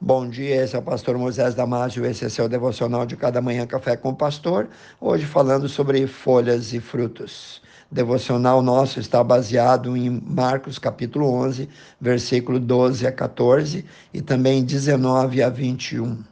Bom dia, esse é o pastor Moisés Damásio, esse é seu devocional de cada manhã Café com o Pastor, hoje falando sobre folhas e frutos. devocional nosso está baseado em Marcos capítulo 11, versículo 12 a 14 e também 19 a 21.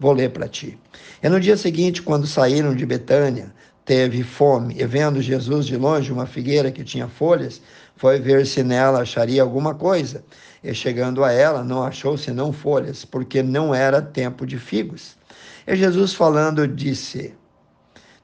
Vou ler para ti. E no dia seguinte, quando saíram de Betânia, teve fome, e vendo Jesus de longe uma figueira que tinha folhas, foi ver se nela acharia alguma coisa. E chegando a ela, não achou senão folhas, porque não era tempo de figos. E Jesus falando disse: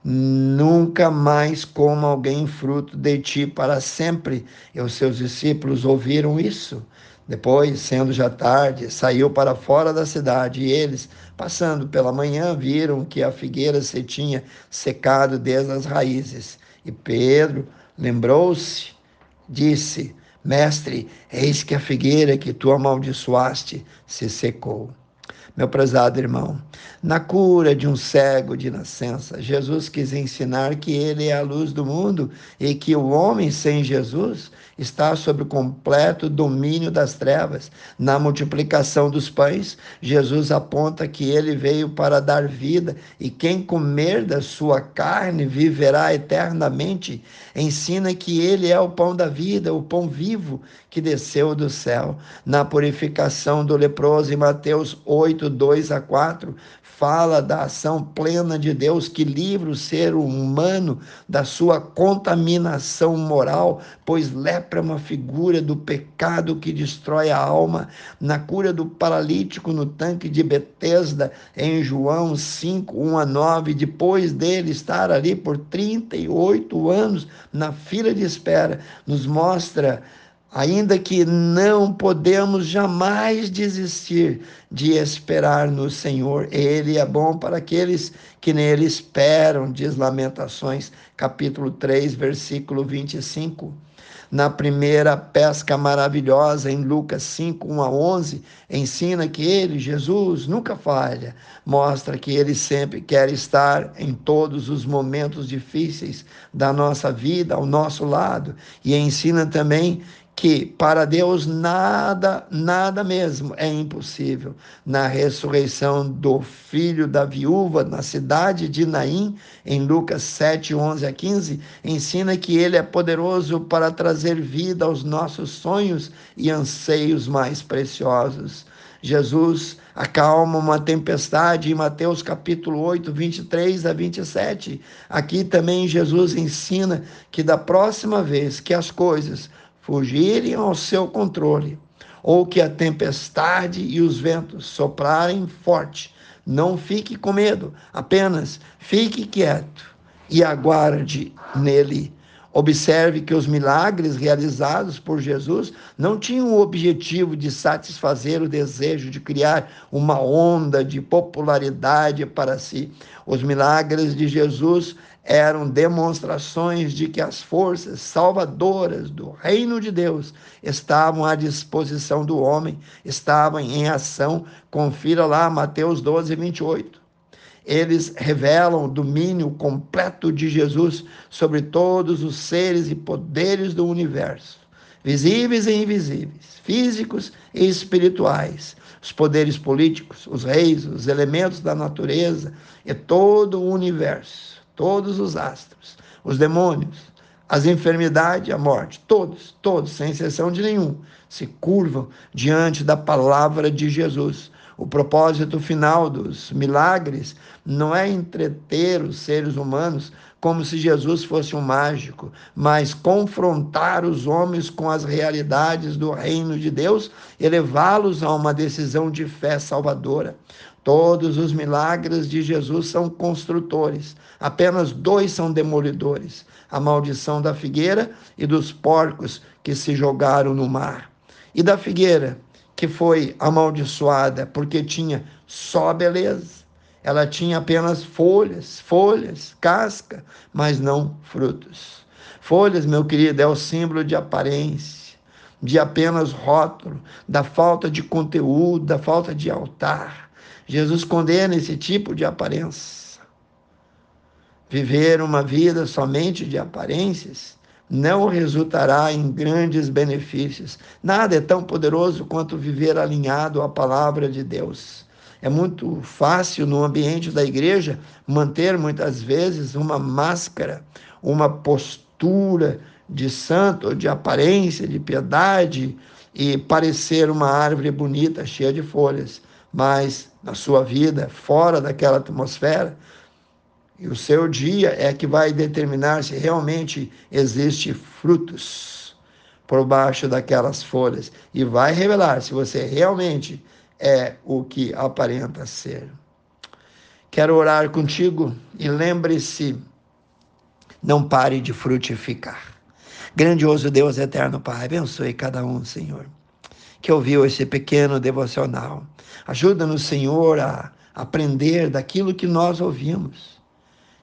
Nunca mais coma alguém fruto de ti para sempre. E os seus discípulos ouviram isso. Depois, sendo já tarde, saiu para fora da cidade, e eles, passando pela manhã, viram que a figueira se tinha secado desde as raízes. E Pedro lembrou-se, disse: Mestre, eis que a figueira que tu amaldiçoaste se secou. Meu prezado irmão, na cura de um cego de nascença, Jesus quis ensinar que ele é a luz do mundo e que o homem sem Jesus está sob o completo domínio das trevas. Na multiplicação dos pães, Jesus aponta que ele veio para dar vida e quem comer da sua carne viverá eternamente. Ensina que ele é o pão da vida, o pão vivo que desceu do céu. Na purificação do leproso, em Mateus 8, 2 a 4, fala da ação plena de Deus que livra o ser humano da sua contaminação moral, pois lepra é uma figura do pecado que destrói a alma. Na cura do paralítico no tanque de Betesda, em João 5, 1 a 9, depois dele estar ali por 38 anos na fila de espera, nos mostra ainda que não podemos jamais desistir de esperar no Senhor. Ele é bom para aqueles que nele esperam, diz Lamentações, capítulo 3, versículo 25 na primeira pesca maravilhosa, em Lucas 5, 1 a 11, ensina que ele, Jesus, nunca falha, mostra que ele sempre quer estar em todos os momentos difíceis da nossa vida, ao nosso lado, e ensina também que para Deus nada, nada mesmo é impossível. Na ressurreição do filho da viúva na cidade de Naim, em Lucas 7, 11 a 15, ensina que ele é poderoso para trazer vida aos nossos sonhos e anseios mais preciosos. Jesus acalma uma tempestade em Mateus capítulo 8, 23 a 27. Aqui também Jesus ensina que da próxima vez que as coisas fugirem ao seu controle, ou que a tempestade e os ventos soprarem forte, não fique com medo, apenas fique quieto e aguarde nele. Observe que os milagres realizados por Jesus não tinham o objetivo de satisfazer o desejo de criar uma onda de popularidade para si. Os milagres de Jesus eram demonstrações de que as forças salvadoras do reino de Deus estavam à disposição do homem, estavam em ação. Confira lá Mateus 12, 28. Eles revelam o domínio completo de Jesus sobre todos os seres e poderes do universo, visíveis e invisíveis, físicos e espirituais, os poderes políticos, os reis, os elementos da natureza e todo o universo todos os astros, os demônios, as enfermidades, a morte, todos, todos, sem exceção de nenhum, se curvam diante da palavra de Jesus. O propósito final dos milagres não é entreter os seres humanos como se Jesus fosse um mágico, mas confrontar os homens com as realidades do reino de Deus e levá-los a uma decisão de fé salvadora. Todos os milagres de Jesus são construtores, apenas dois são demolidores: a maldição da figueira e dos porcos que se jogaram no mar. E da figueira, que foi amaldiçoada porque tinha só beleza. Ela tinha apenas folhas, folhas, casca, mas não frutos. Folhas, meu querido, é o símbolo de aparência, de apenas rótulo, da falta de conteúdo, da falta de altar. Jesus condena esse tipo de aparência. Viver uma vida somente de aparências não resultará em grandes benefícios. Nada é tão poderoso quanto viver alinhado à palavra de Deus. É muito fácil no ambiente da igreja manter muitas vezes uma máscara, uma postura de santo, de aparência, de piedade e parecer uma árvore bonita, cheia de folhas, mas na sua vida, fora daquela atmosfera, e o seu dia é que vai determinar se realmente existe frutos por baixo daquelas folhas e vai revelar se você realmente é o que aparenta ser. Quero orar contigo e lembre-se, não pare de frutificar. Grandioso Deus eterno Pai, abençoe cada um, Senhor, que ouviu esse pequeno devocional. Ajuda-nos, Senhor, a aprender daquilo que nós ouvimos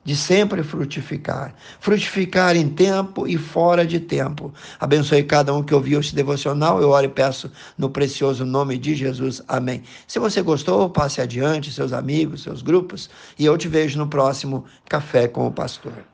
de sempre frutificar. Frutificar em tempo e fora de tempo. Abençoe cada um que ouviu este devocional. Eu oro e peço no precioso nome de Jesus. Amém. Se você gostou, passe adiante, seus amigos, seus grupos, e eu te vejo no próximo Café com o Pastor.